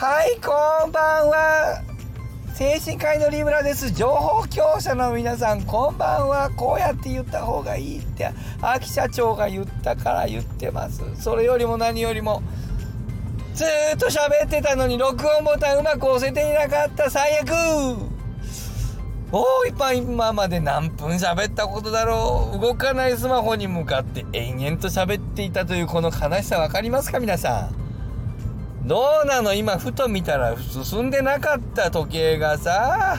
はいこんばんは。精神科医のリムラです。情報強者の皆さんこんばんは。こうやって言った方がいいって。秋社長が言ったから言ってます。それよりも何よりもずっと喋ってたのに録音ボタンうまく押せていなかった。最悪。おーいパン今まで何分喋ったことだろう。動かないスマホに向かって延々と喋っていたというこの悲しさ分かりますか皆さん？どうなの？今ふと見たら進んでなかった時計がさ。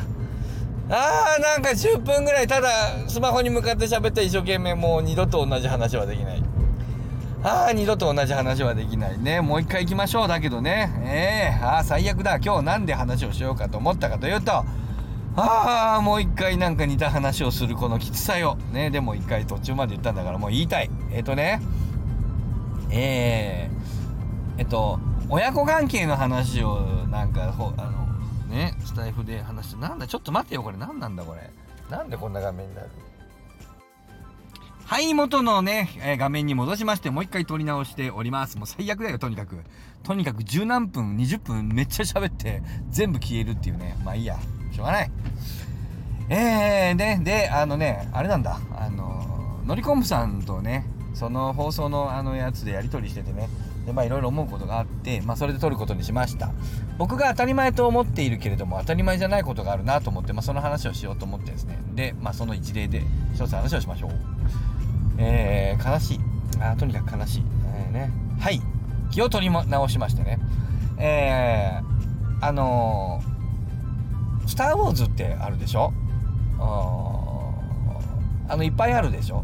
あーなんか10分ぐらいただスマホに向かって喋った一生懸命もう二度と同じ話はできない。ああ二度と同じ話はできないね。もう一回行きましょうだけどね。ええー、ああ最悪だ。今日なんで話をしようかと思ったかというとああもう一回なんか似た話をするこのきつさよ。ねでも一回途中まで言ったんだからもう言いたい。えっ、ー、とね。えー、えっと親子関係の話をなんかほあのねスタイフで話してなんだちょっと待ってよこれ。何なんだこれ。なんでこんな画面になる？はい元のね、えー、画面に戻しましてもう一回撮り直しております。もう最悪だよとにかく。とにかく十何分20分めっちゃ喋って全部消えるっていうね。まあいいや。しょうがない。えー、でであのねあれなんだ。あののりこむさんとねその放送のあのやつでやり取りしててね。でまあいろいろ思うことがあって、まあ、それで撮ることにしました。僕が当たり前と思っているけれども当たり前じゃないことがあるなと思って、まあ、その話をしようと思ってですね。で、まあ、その一例で一つ話をしましょう。えー、悲しい。あとにかく悲しい、えー、ね。はい。気を取り直しましてね。えー、あのー、スター・ウォーズってあるでしょ？あのいっぱいあるでしょ？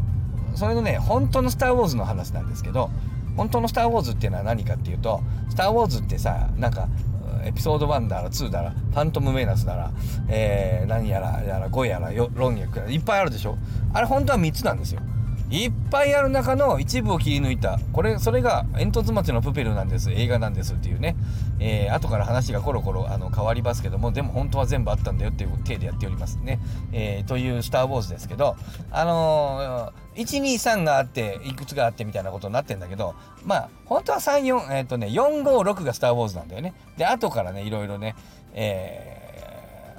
それのね本当の「スター・ウォーズ」の話なんですけど本当の「スター・ウォーズ」っていうのは何かっていうと「スター・ウォーズ」ってさなんかエピソード1だら2だらファントム・メイナスだら、えー、何やらやら5やらロンやらいっぱいあるでしょ？あれ本当は3つなんですよ。いっぱいある中の一部を切り抜いた。これそれが「煙突町のプペルなんです。映画なんです」っていうね、えー、後から話がコロコロあの変わりますけどもでも本当は全部あったんだよっていう体でやっておりますね、えー、という「スター・ウォーズ」ですけどあのー、123があっていくつがあってみたいなことになってんだけどまあ本当は34えっ、とね456が「スター・ウォーズ」なんだよね。で後からねいろいろねえー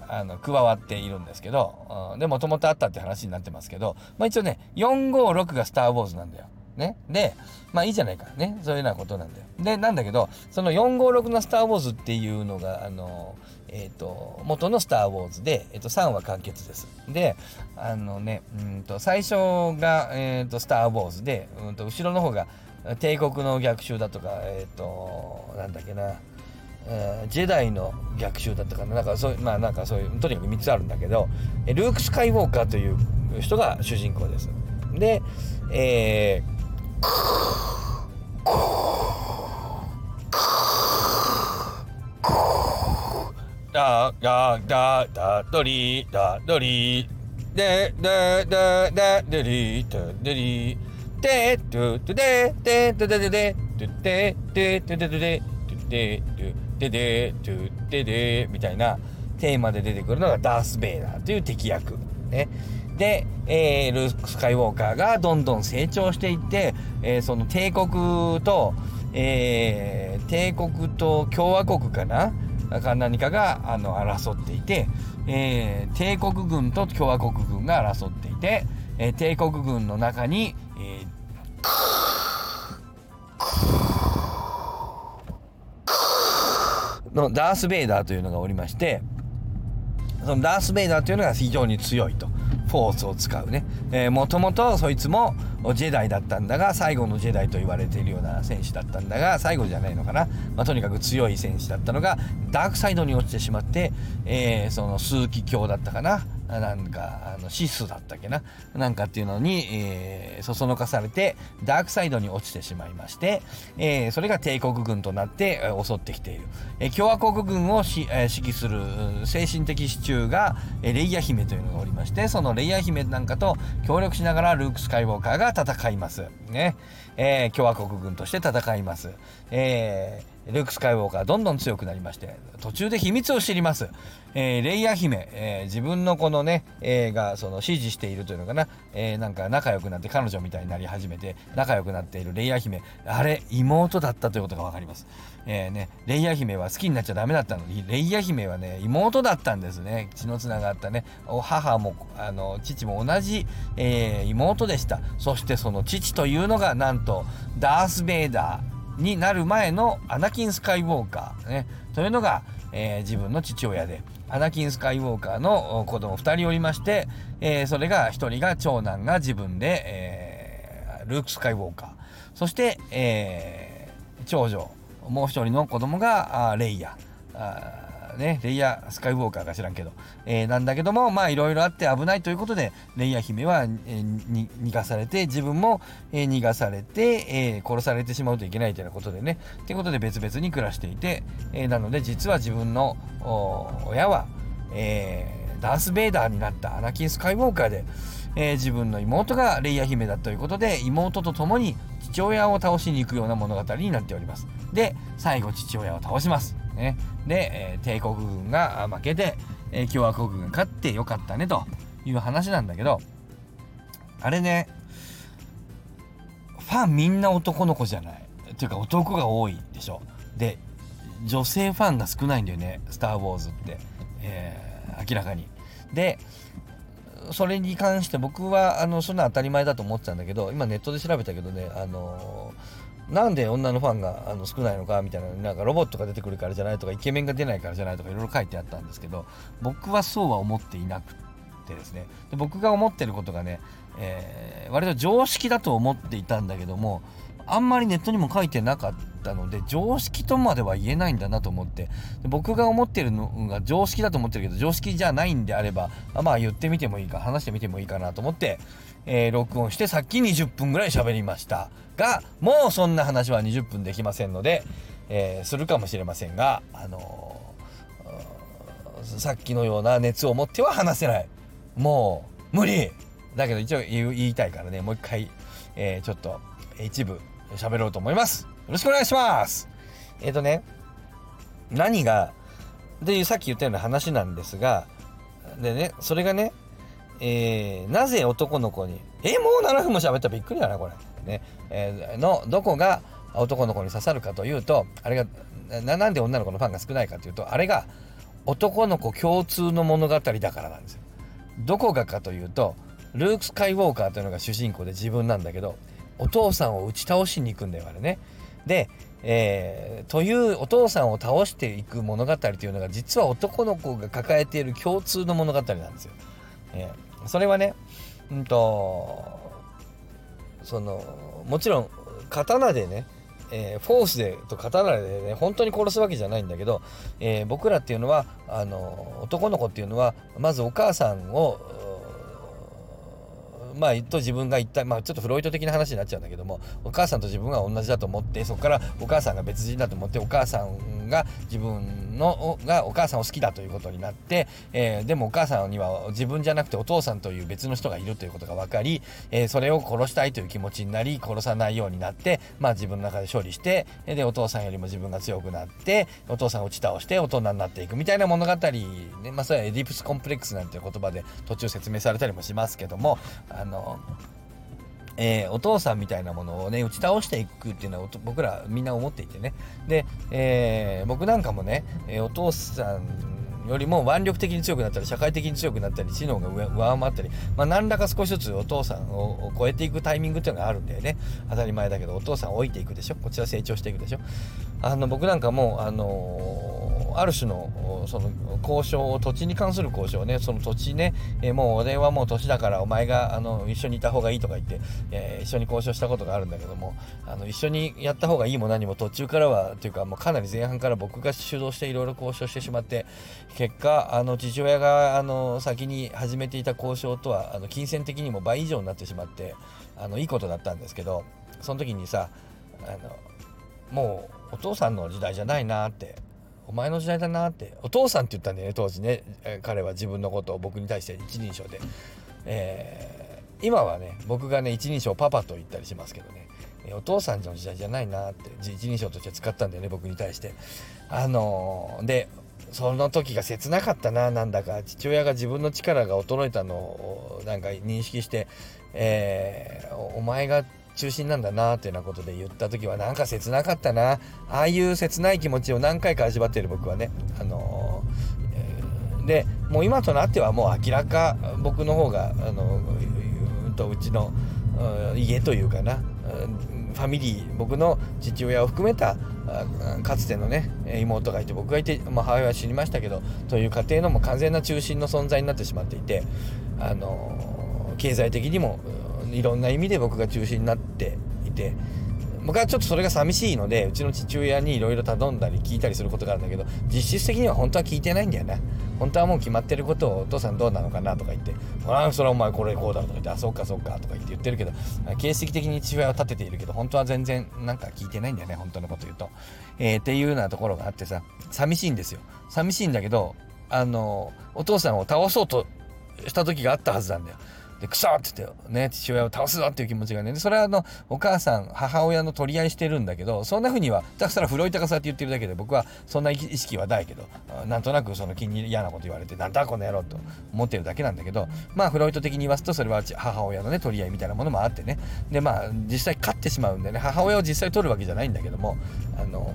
あの加わっているんですけど、うん、でもともとあったって話になってますけど、まあ、一応ね456が「スター・ウォーズ」なんだよ。ね、でまあいいじゃないかねそういうようなことなんだよ。でなんだけどその456の「スター・ウォーズ」っていうのがあのえ、ー、と元の「スター・ウォーズで」えー、と3は完結です。であのねうんと最初が、えーと「スター・ウォーズで」うんと後ろの方が「帝国の逆襲」だとかえっ、ー、となんだっけなえー、ジェダイの逆襲だったかな。なんかそうまあなんかそういうとにかく3つあるんだけどルーク・スカイウォーカーという人が主人公です。でえー、だだだだどりだどりでだだだどりだどりでドゥドゥででででででででででででででででトゥででみたいなテーマで出てくるのがダース・ベイダーという敵役。ね。で、えー、ルーク・スカイウォーカーがどんどん成長していって、えー、その帝国と、えー、帝国と共和国かな？か何かがあの争っていて、えー、帝国軍と共和国軍が争っていて、えー、帝国軍の中に、えーのダース・ベイダーというのがおりましてそのダース・ベイダーというのが非常に強いと。フォースを使うね、えー、もともとそいつもジェダイだったんだが最後のジェダイと言われているような戦士だったんだが最後じゃないのかな、まあ、とにかく強い戦士だったのがダークサイドに落ちてしまって、えー、その枢機卿だったかな。なんか、あの、シスだったっけな？なんかっていうのに、えー、そそのかされて、ダークサイドに落ちてしまいまして、えー、それが帝国軍となって、えー、襲ってきている。えー、共和国軍をし、えー、指揮する精神的支柱が、えー、レイヤ姫というのがおりまして、そのレイヤ姫なんかと協力しながらルーク・スカイウォーカーが戦います。ね。えー、共和国軍として戦います。えールーク・スカイウォーカーどんどん強くなりまして途中で秘密を知ります、えー、レイヤー姫、えー、自分のこのね、えー、がその指示しているというのかな、えー、なんか仲良くなって彼女みたいになり始めて仲良くなっているレイヤー姫。あれ妹だったということが分かります、えーね、レイヤー姫は好きになっちゃダメだったのにレイヤー姫はね妹だったんですね。血のつながったね。母もあの父も同じ、えー、妹でした。そしてその父というのがなんとダース・ベイダー。になる前のアナキン・スカイウォーカー、ね、というのが、えー、自分の父親でアナキン・スカイウォーカーの子供2人おりまして、えー、それが1人が長男が自分で、えー、ルーク・スカイウォーカー。そして、え、長女もう1人の子供がレイヤーね、レイヤースカイウォーカーか知らんけど、えー、なんだけどもまあいろいろあって危ないということでレイヤー姫は、えー、逃がされて自分も、えー、逃がされて、え殺されてしまうといけないということでねということで別々に暮らしていて、えなので実は自分の親は、えダース・ベイダーになったアナキン・スカイウォーカーで、え自分の妹がレイヤー姫だということで妹と共に父親を倒しに行くような物語になっております。で最後父親を倒します。ね、で、え、帝国軍が負けて、え、共和国軍勝ってよかったねという話なんだけどあれねファンみんな男の子じゃない。っていうか男が多いでしょ。で女性ファンが少ないんだよね「スター・ウォーズ」って、えー、明らかに。でそれに関して僕はあのそんな当たり前だと思ってたんだけど今ネットで調べたけどねあのなんで女のファンがあの少ないのかみたいななんかロボットが出てくるからじゃないとかイケメンが出ないからじゃないとかいろいろ書いてあったんですけど僕はそうは思っていなくてですね。で僕が思ってることがね、えー、割と常識だと思っていたんだけどもあんまりネットにも書いてなかったので常識とまでは言えないんだなと思って。で僕が思ってるのが常識だと思ってるけど常識じゃないんであればまあ言ってみてもいいか話してみてもいいかなと思って、えー、録音してさっき20分ぐらい喋りましたがもうそんな話は20分できませんので、えー、するかもしれませんがあのー、さっきのような熱を持っては話せないもう無理だけど一応言いたいからねもう一回、え、ちょっと一部喋ろうと思います。よろしくお願いします。えっ、とね、何が、で、さっき言ったような話なんですが、でね、それがね、えー、なぜ男の子に、えもう7分も喋ったらびっくりだな、これ。ね、えー、の、どこが男の子に刺さるかというと、あれが、ななんで女の子のファンが少ないかというと、あれが男の子共通の物語だからなんですよ。どこがかというと、ルーク・スカイウォーカーというのが主人公で自分なんだけど、お父さんを打ち倒しに行くんだよあれね。で、えー、というお父さんを倒していく物語というのが実は男の子が抱えている共通の物語なんですよ。えー、それはね、うんとそのもちろん刀でね、えー、フォースでと刀でね本当に殺すわけじゃないんだけど、えー、僕らっていうのはあの男の子っていうのはまずお母さんをまあと自分が言った、まあ、ちょっとフロイト的な話になっちゃうんだけどもお母さんと自分が同じだと思ってそこからお母さんが別人だと思ってお母さんが自分のがお母さんを好きだということになって、えー、でもお母さんには自分じゃなくてお父さんという別の人がいるということが分かり、えー、それを殺したいという気持ちになり殺さないようになって、まあ、自分の中で勝利してでお父さんよりも自分が強くなってお父さんを打ち倒して大人になっていくみたいな物語、ねまあ、それはエディプスコンプレックスなんていう言葉で途中説明されたりもしますけどもあのえー、お父さんみたいなものをね打ち倒していくっていうのは僕らみんな思っていてね。で、えー、僕なんかもね、えー、お父さんよりも腕力的に強くなったり社会的に強くなったり知能が上回ったり、まあ、何らか少しずつお父さんを超えていくタイミングっていうのがあるんだよね。当たり前だけどお父さんを置いていくでしょ。こちら成長していくでしょ。あの僕なんかもあのある種のその交渉を土地に関する交渉ね。その土地ね、え、もう俺はもう年だからお前があの一緒にいた方がいいとか言って、えー、一緒に交渉したことがあるんだけどもあの一緒にやった方がいいも何も途中からはというかもうかなり前半から僕が主導していろいろ交渉してしまって結果あの父親があの先に始めていた交渉とはあの金銭的にも倍以上になってしまってあのいいことだったんですけどその時にさあのもうお父さんの時代じゃないなってお前の時代だなってお父さんって言ったんだよね当時ね、彼は自分のことを僕に対して一人称で、え今はね僕がね一人称パパと言ったりしますけどね。お父さんの時代じゃないなって一人称として使ったんだよね僕に対して。あのー、でその時が切なかったななんだか。父親が自分の力が衰えたのをなんか認識して、えー、お前が中心なんだなっていうようなことで言った時はなんか切なかったな。ああいう切ない気持ちを何回か味わっている僕はね。あのー、でもう今となってはもう明らか僕の方があのとうちの家というかな。ファミリー僕の父親を含めたかつてのね妹がいて僕がいて、まあ、母親は死にましたけどという家庭のも完全な中心の存在になってしまっていてあの経済的にもいろんな意味で僕が中心になっていて僕はちょっとそれが寂しいのでうちの父親にいろいろ頼んだり聞いたりすることがあるんだけど実質的には本当は聞いてないんだよな。本当はもう決まってることをお父さんどうなのかなとか言って「ああそれはお前これこうだ」とか言って「あそっかそっか」とか言って言ってるけど形式的に父親を立てているけど本当は全然なんか聞いてないんだよね本当のこと言うと、えー、っていうようなところがあってさ寂しいんですよ。寂しいんだけどあのお父さんを倒そうとした時があったはずなんだよ。で、くそって言って、ね、父親を倒すぞっていう気持ちがね、それはあの、お母さん、母親の取り合いしてるんだけど、そんな風には、だからフロイトがそうやって言ってるだけで、僕はそんな意識はないけど、なんとなくその気に嫌なこと言われて、なんだこの野郎と思ってるだけなんだけど、まあ、フロイト的に言わすと、それは母親のね、取り合いみたいなものもあってね、で、まあ、実際勝ってしまうんでね、母親を実際取るわけじゃないんだけども、あの、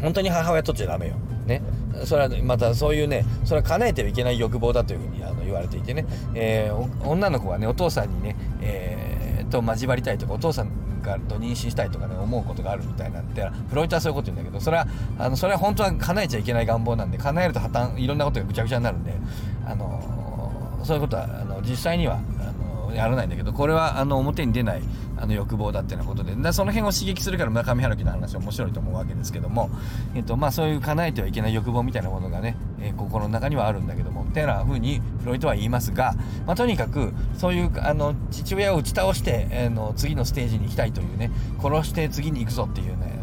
本当に母親取っちゃダメよ。ね。それはまたそういうね、それは叶えてはいけない欲望だというふうにあの言われていてね、えー、女の子はね、お父さんにね、えー、と交わりたいとか、お父さんがと妊娠したいとかね、思うことがあるみたいなんで、フロイトはそういうこと言うんだけど、それは、あの、それは本当は叶えちゃいけない願望なんで、叶えると破綻、いろんなことがぐちゃぐちゃになるんで、あの、そういうことは、あの、実際には、あのやらないんだけど、これは、あの、表に出ない、あの欲望だっていうようなことででその辺を刺激するから村上春樹の話は面白いと思うわけですけども、えっとまあ、そういう叶えてはいけない欲望みたいなものがね、えー、心の中にはあるんだけどもってな風にフロイトは言いますが、まあ、とにかくそういうあの父親を打ち倒して、えー、の次のステージに行きたいというね殺して次に行くぞっていうね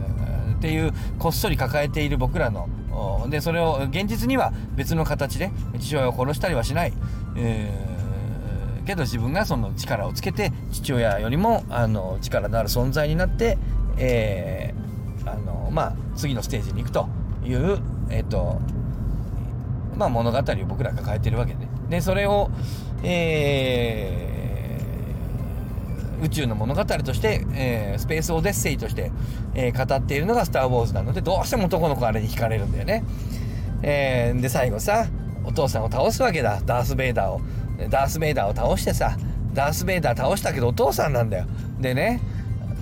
っていうこっそり抱えている僕らのでそれを現実には別の形で父親を殺したりはしない、えーけど自分がその力をつけて父親よりもあの力のある存在になって、えー、あのまあ、次のステージに行くという、え、ー、とまあ、物語を僕ら抱えてるわけででそれを、えー、宇宙の物語として、えー、スペースオデッセイとして、え、語っているのが「スター・ウォーズ」なのでどうしても男の子あれに惹かれるんだよね。えー、で最後さお父さんを倒すわけだダース・ベイダーを。ダース・ベイダーを倒してさダース・ベイダー倒したけどお父さんなんだよ。でね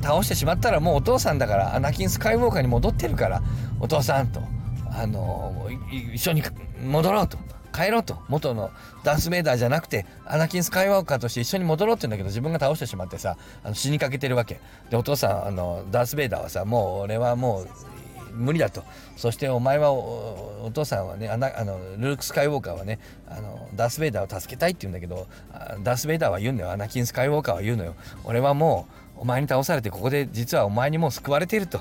倒してしまったらもうお父さんだからアナキン・スカイウォーカーに戻ってるからお父さんとあの一緒に戻ろうと。帰ろうと。元のダース・ベイダーじゃなくてアナキン・スカイウォーカーとして一緒に戻ろうって言うんだけど自分が倒してしまってさあの死にかけてるわけ。でお父さんあのダース・ベイダーはさもう俺はもう無理だと。そしてお前はお父さんはねあのルーク・スカイウォーカーはねあのダース・ベイダーを助けたいって言うんだけどダース・ベイダーは言うんだよ。アナキン・スカイウォーカーは言うのよ。俺はもうお前に倒されてここで実はお前にもう救われていると。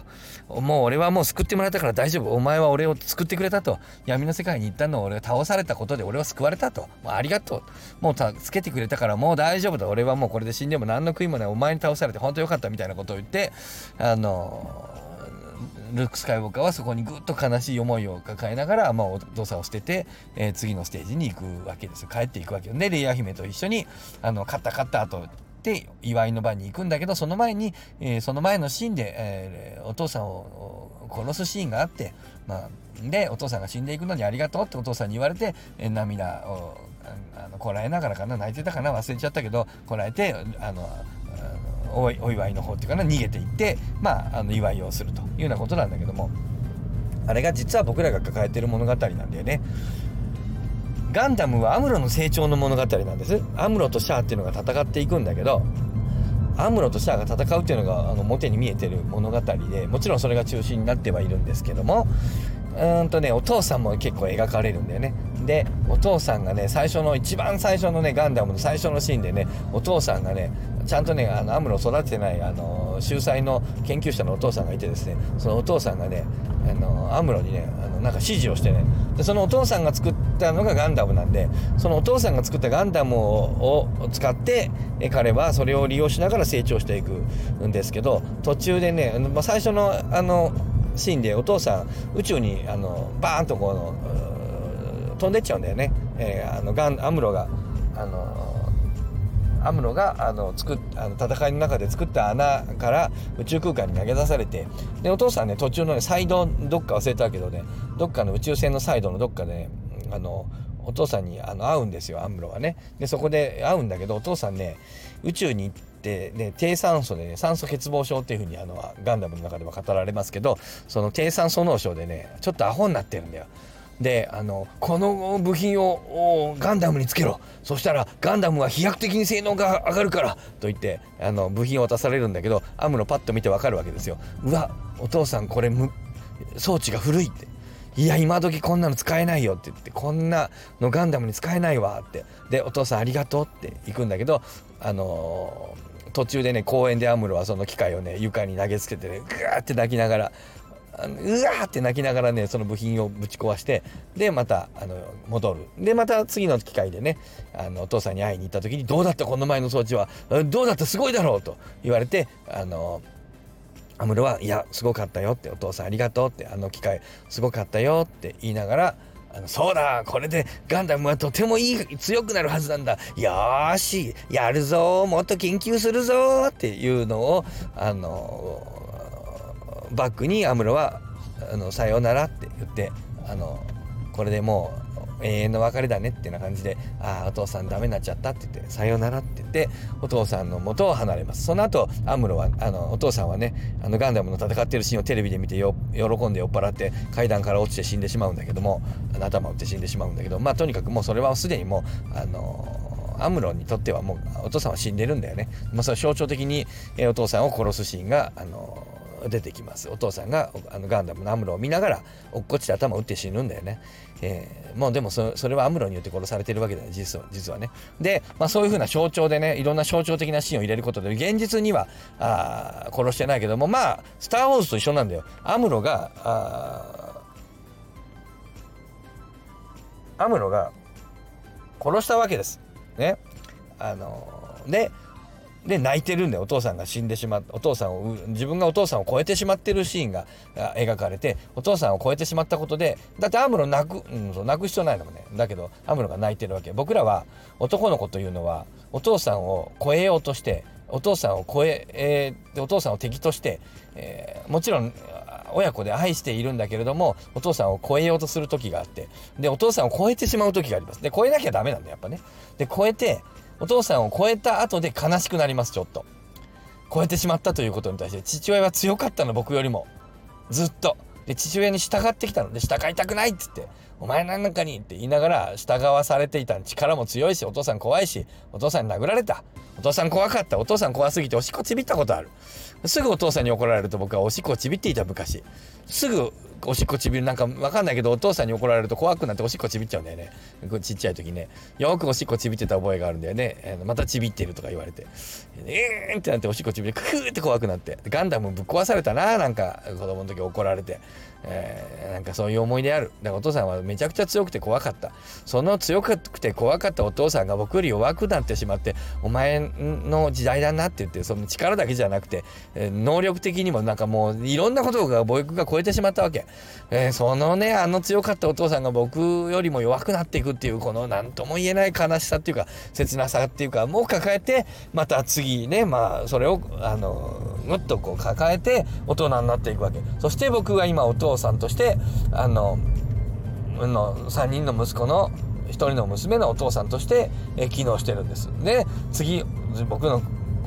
もう俺はもう救ってもらったから大丈夫。お前は俺を救ってくれたと。闇の世界に行ったのを俺が倒されたことで俺は救われたと。もうありがとう。もう助けてくれたからもう大丈夫だ。俺はもうこれで死んでも何の悔いもない。お前に倒されて本当よかったみたいなことを言ってあのルーク・スカイウォーカーはそこにぐっと悲しい思いを抱えながら、まあ、お父さんを捨てて、えー、次のステージに行くわけですよ。帰っていくわけでレイヤー姫と一緒にあの勝った勝った後で祝いの場に行くんだけどその前に、えー、その前のシーンで、えー、お父さんを殺すシーンがあって、まあ、でお父さんが死んでいくのにありがとうってお父さんに言われて、えー、涙をあのこらえながらかな泣いてたかな忘れちゃったけどこらえてあのお祝いの方っていうかな逃げていってまああの祝いをするというようなことなんだけどもあれが実は僕らが抱えてる物語なんだよね。ガンダムはアムロの成長の物語なんです。アムロとシャアっていうのが戦っていくんだけどアムロとシャアが戦うっていうのがあの表に見えてる物語でもちろんそれが中心になってはいるんですけどもうんとねお父さんも結構描かれるんだよねでお父さんがね最初の一番最初のねガンダムの最初のシーンでねお父さんがねちゃんとねあのアムロを育ててないあのの秀才の研究者のお父さんがいてですねそのお父さんがねあのアムロにねあのなんか指示をしてねでそのお父さんが作ったのがガンダムなんでそのお父さんが作ったガンダムを使って彼はそれを利用しながら成長していくんですけど途中でね、まあ、最初のあのシーンでお父さん宇宙にあのバーンとこの飛んでっちゃうんだよね、えー、あのガンアムロがあのアムロがあの作っあの戦いの中で作った穴から宇宙空間に投げ出されてでお父さんね途中のねサイドどっか忘れたけどねどっかの宇宙船のサイドのどっかで、ね、あのお父さんにあの会うんですよアムロはね。でそこで会うんだけどお父さんね宇宙に行ってね低酸素でね酸素欠乏症っていうふうにあのガンダムの中では語られますけどその低酸素脳症でねちょっとアホになってるんだよ。であのこの部品をガンダムにつけろ。そしたらガンダムは飛躍的に性能が上がるからと言ってあの部品を渡されるんだけどアムロパッと見てわかるわけですよ。うわお父さんこれ装置が古いって。いや今時こんなの使えないよって言ってこんなのガンダムに使えないわって。でお父さんありがとうって行くんだけどあのー、途中でね公園でアムロはその機械をね床に投げつけてねグーって泣きながらあのうわーって泣きながらねその部品をぶち壊してでまたあの戻る。でまた次の機会でねあのお父さんに会いに行った時に「どうだった？この前の装置は。どうだった？すごいだろう」と言われてあのアムロは「いやすごかったよ」って「お父さんありがとう」って「あの機械すごかったよ」って言いながらあのそうだこれでガンダムはとてもいい強くなるはずなんだ。よーしやるぞもっと研究するぞっていうのをあのバックにアムロは「あのさようなら」って言ってあのこれでもう永遠の別れだねってな感じで「ああお父さんダメになっちゃった」って言って「さようなら」って言ってお父さんの元を離れますその後アムロはあのお父さんはねあのガンダムの戦ってるシーンをテレビで見てよ喜んで酔っ払って階段から落ちて死んでしまうんだけども頭を打って死んでしまうんだけどまあとにかくもうそれはすでにもうあのアムロにとってはもうお父さんは死んでるんだよね。まあ、それ象徴的に、えお父さんを殺すシーンが、あの出てきますお父さんがあのガンダムのアムロを見ながら落っこちて頭を打って死ぬんだよね、えー、もうでもそれはアムロによって殺されてるわけだよ実は実はね。で、まあ、そういうふうな象徴でねいろんな象徴的なシーンを入れることで現実にはあ殺してないけどもまあ「スター・ウォーズ」と一緒なんだよ。アムロがあアムロが殺したわけです。ね。あのでで泣いてるんでお父さんが死んでしまっお父さんを自分がお父さんを超えてしまってるシーンが描かれてお父さんを超えてしまったことでだってアムロ泣く、うん、そう泣く必要ないのもねだけどアムロが泣いてるわけ。僕らは男の子というのはお父さんを超えようとしてお父さんを超ええー、お父さんを敵として、えー、もちろん親子で愛しているんだけれどもお父さんを超えようとする時があってでお父さんを超えてしまう時があります。で超えなきゃダメなんだやっぱね。で超えてお父さんを超えた後で悲しくなりますちょっと。超えてしまったということに対して父親は強かったの僕よりも。ずっと。で父親に従ってきたの。で従いたくないっつって「お前なんかに」って言いながら従わされていた力も強いしお父さん怖いしお父さんに殴られた。お父さん怖かった。お父さん怖すぎておしっこちびったことある。すぐお父さんに怒られると僕はおしっこちびっていた昔。すぐおしっこちびる。なんかわかんないけどお父さんに怒られると怖くなっておしっこちびっちゃうんだよね。ちっちゃい時ね。よくおしっこちびってた覚えがあるんだよね。またちびってるとか言われて。えーんってなっておしっこちびってクーって怖くなって。ガンダムぶっ壊されたななんか子供の時怒られて。えー、なんかそういう思い出ある。だからお父さんはめちゃくちゃ強くて怖かった。その強くて怖かったお父さんが僕より弱くなってしまってお前の時代だなって言ってその力だけじゃなくて、えー、能力的にもなんかもういろんなことが僕が超えてしまったわけ、えー、そのねあの強かったお父さんが僕よりも弱くなっていくっていうこの何とも言えない悲しさっていうか切なさっていうかもう抱えてまた次ねまあそれをあのぐっとこう抱えて大人になっていくわけそして僕は今お父さんとしてあのの3人の息子の1人の娘のお父さんとして、え機能してるんです。で次僕の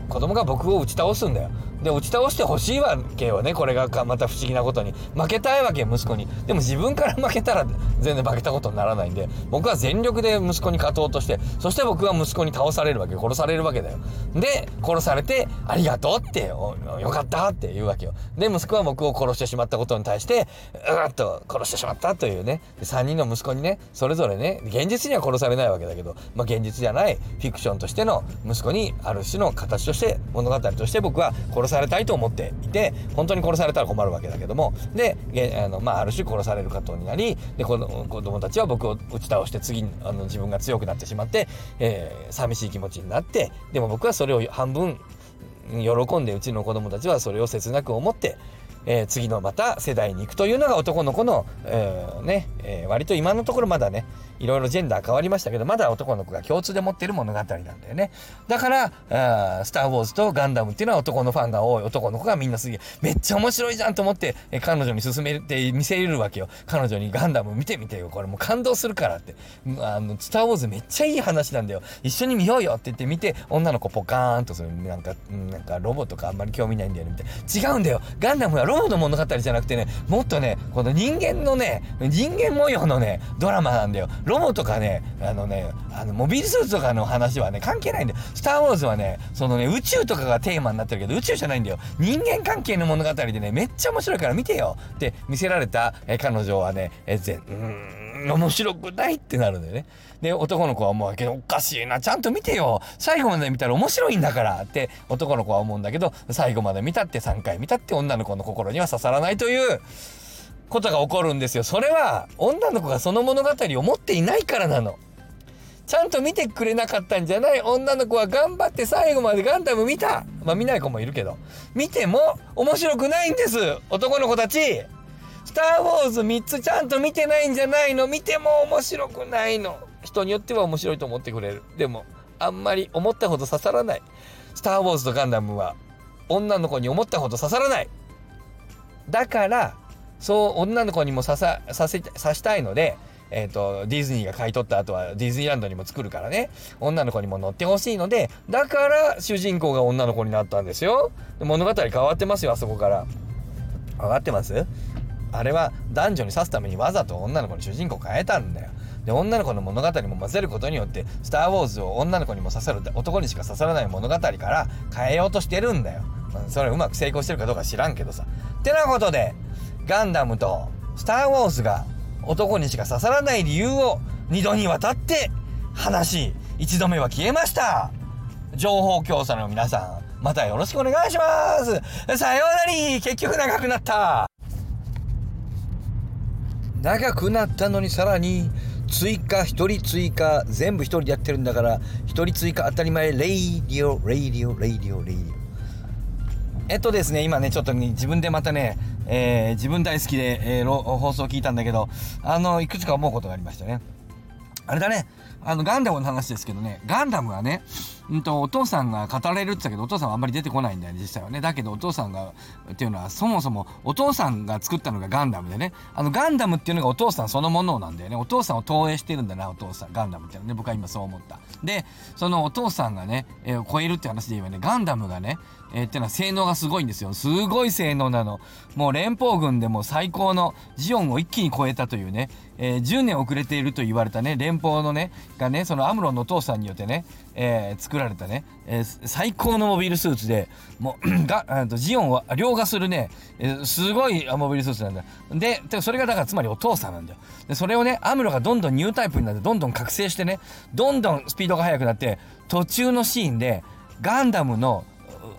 子供が僕を打ち倒すんだよ。で打ち倒してほしいわけよねこれがまた不思議なことに。負けたいわけ息子に。でも自分から負けたら全然負けたことにならないんで僕は全力で息子に勝とうとしてそして僕は息子に倒されるわけ殺されるわけだよ。で殺されてありがとうってよかったって言うわけよ。で息子は僕を殺してしまったことに対してうーっと殺してしまったというね。3人の息子にねそれぞれね現実には殺されないわけだけど、まあ、現実じゃないフィクションとしての息子にある種の形として物語として僕は殺殺されたいと思っていて本当に殺されたら困るわけだけどもであの、まあ、ある種殺されることになりで子供たちは僕を打ち倒して次あの自分が強くなってしまって、えー、寂しい気持ちになってでも僕はそれを半分喜んでうちの子供たちはそれを切なく思ってえー、次のまた世代に行くというのが男の子の、えー、ね、えー、割と今のところまだね、いろいろジェンダー変わりましたけど、まだ男の子が共通で持ってる物語なんだよね。だから、あスター・ウォーズとガンダムっていうのは男のファンが多い男の子がみんなすげえ、めっちゃ面白いじゃんと思って、え彼女に勧めて見せれるわけよ。彼女にガンダム見てみてよ。これもう感動するからって。あの、スター・ウォーズめっちゃいい話なんだよ。一緒に見ようよって言って見て、女の子ポカーンとする。なんか、なんかロボとかあんまり興味ないんだよね。みたいな。違うんだよ。ガンダムはロボの物語じゃなくてね、もっとね、この人間のね、人間模様のね、ドラマなんだよ。ロボとかね、あのね、あの、モビルスーツとかの話はね、関係ないんだよ。スター・ウォーズはね、そのね、宇宙とかがテーマになってるけど、宇宙じゃないんだよ。人間関係の物語でね、めっちゃ面白いから見てよって見せられた、え彼女はね、えぜ、うん、面白くないってなるんだよね。で、男の子は思うけど、おかしいな、ちゃんと見てよ。最後まで見たら面白いんだからって男の子は思うんだけど、最後まで見たって3回見たって女の子の心には刺さらないという、ことが起こるんですよ。それは女の子がその物語を持っていないからなの。ちゃんと見てくれなかったんじゃない女の子は頑張って最後までガンダム見た。まあ見ない子もいるけど。見ても面白くないんです。男の子たち。スター・ウォーズ3つちゃんと見てないんじゃないの見ても面白くないの。人によっては面白いと思ってくれる。でも、あんまり思ったほど刺さらない。スター・ウォーズとガンダムは女の子に思ったほど刺さらない。だから、そう女の子にもさささせさしたいので、えーと、ディズニーが買い取った後はディズニーランドにも作るからね。女の子にも乗ってほしいのでだから主人公が女の子になったんですよ。物語変わってますよあそこから。分かってます？あれは男女に刺すためにわざと女の子に主人公変えたんだよ。で女の子の物語も混ぜることによって「スター・ウォーズ」を女の子にも刺さる男にしか刺さらない物語から変えようとしてるんだよ、それうまく成功してるかどうか知らんけどさ。ってなことでガンダムとスター・ウォーズが男にしか刺さらない理由を2度にわたって話1度目は消えました。情報強者の皆さんまたよろしくお願いします。さようなり。結局長くなった。長くなったのにさらに追加1人追加全部1人でやってるんだから1人追加当たり前。 radio radio radio radio。えっとですね今ねちょっと、ね、自分でまたねえー、自分大好きで、えー、放送を聞いたんだけど、あの、いくつか思うことがありましたね。あれだね、あの、ガンダムの話ですけどね、ガンダムはね、うんと、お父さんが語られるって言ったけど、お父さんはあんまり出てこないんだよね、実際はね。だけど、お父さんが、っていうのは、そもそも、お父さんが作ったのがガンダムでね、あの、ガンダムっていうのがお父さんそのものなんだよね。お父さんを投影してるんだな、お父さん。ガンダムってのはね、僕は今そう思った。で、そのお父さんがね、えー、超えるって話で言えばね、ガンダムがね、えー、っていうのは性能がすごいんですよ。すごい性能なの。もう連邦軍でも最高のジオンを一気に超えたというね、えー、10年遅れていると言われたね、連邦のね、がね、そのアムロンのお父さんによってね、えー、作られたね、えー、最高のモビルスーツで、もう、が、とジオンは凌駕するね、えー、すごいモビルスーツなんだ。で、それがだからつまりお父さんなんだよ。で、それをね、アムロがどんどんニュータイプになって、どんどん覚醒してね、どんどんスピードが速くなって、途中のシーンで、ガンダムの、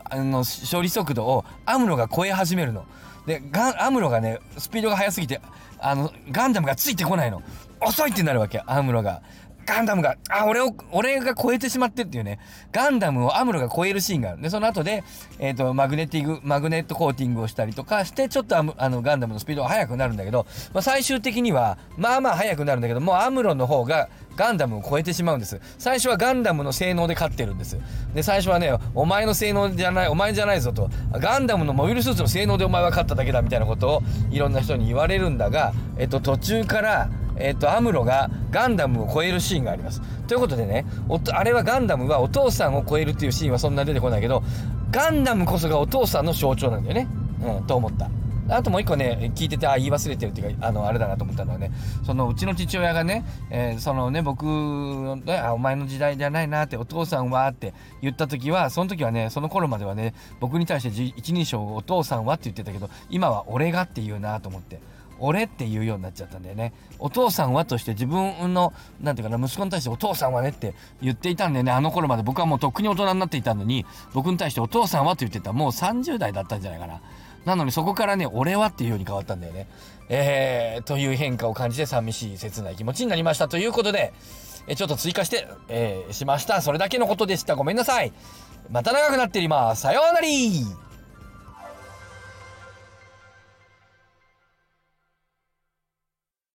あの、処理速度をアムロが超え始めるの。で、ガアムロがね、スピードが速すぎて、あの、ガンダムがついてこないの。遅いってなるわけ、アムロが。ガンダムが、あ、俺を、俺が超えてしまってっていうね、ガンダムをアムロが超えるシーンがある。で、その後で、えっ、ー、と、マグネティグ、マグネットコーティングをしたりとかして、ちょっとあの、ガンダムのスピードが速くなるんだけど、まあ、最終的には、まあまあ速くなるんだけど、もうアムロの方が、ガンダムを超えてしまうんです。最初はガンダムの性能で勝ってるんです。で、最初はね、お前の性能じゃない、お前じゃないぞと、ガンダムのモビルスーツの性能でお前は勝っただけだみたいなことをいろんな人に言われるんだが、えっと、途中から、えっ、と、アムロがガンダムを超えるシーンがあります。ということでね、あれはガンダムはお父さんを超えるっていうシーンはそんな出てこないけど、ガンダムこそがお父さんの象徴なんだよね。うん、と思った。あともう一個ね、聞いてて、あ、言い忘れてるっていうか、あの、あれだなと思ったのはね、その、うちの父親がね、えー、そのね、僕、あ、お前の時代じゃないなって、お父さんはって言った時は、その時はね、その頃まではね、僕に対して一人称お父さんはって言ってたけど、今は俺がって言うなと思って。俺って言うようになっちゃったんだよね。お父さんはとして自分のなんていうかな息子に対してお父さんはねって言っていたんだよね。あの頃まで僕はもうとっくに大人になっていたのに僕に対してお父さんはと言ってたもう30代だったんじゃないかな。なのにそこからね俺はっていうように変わったんだよね。えー、という変化を感じて寂しい切ない気持ちになりましたということでえちょっと追加して、えー、しました。それだけのことでした。ごめんなさい。また長くなっております。さようなら。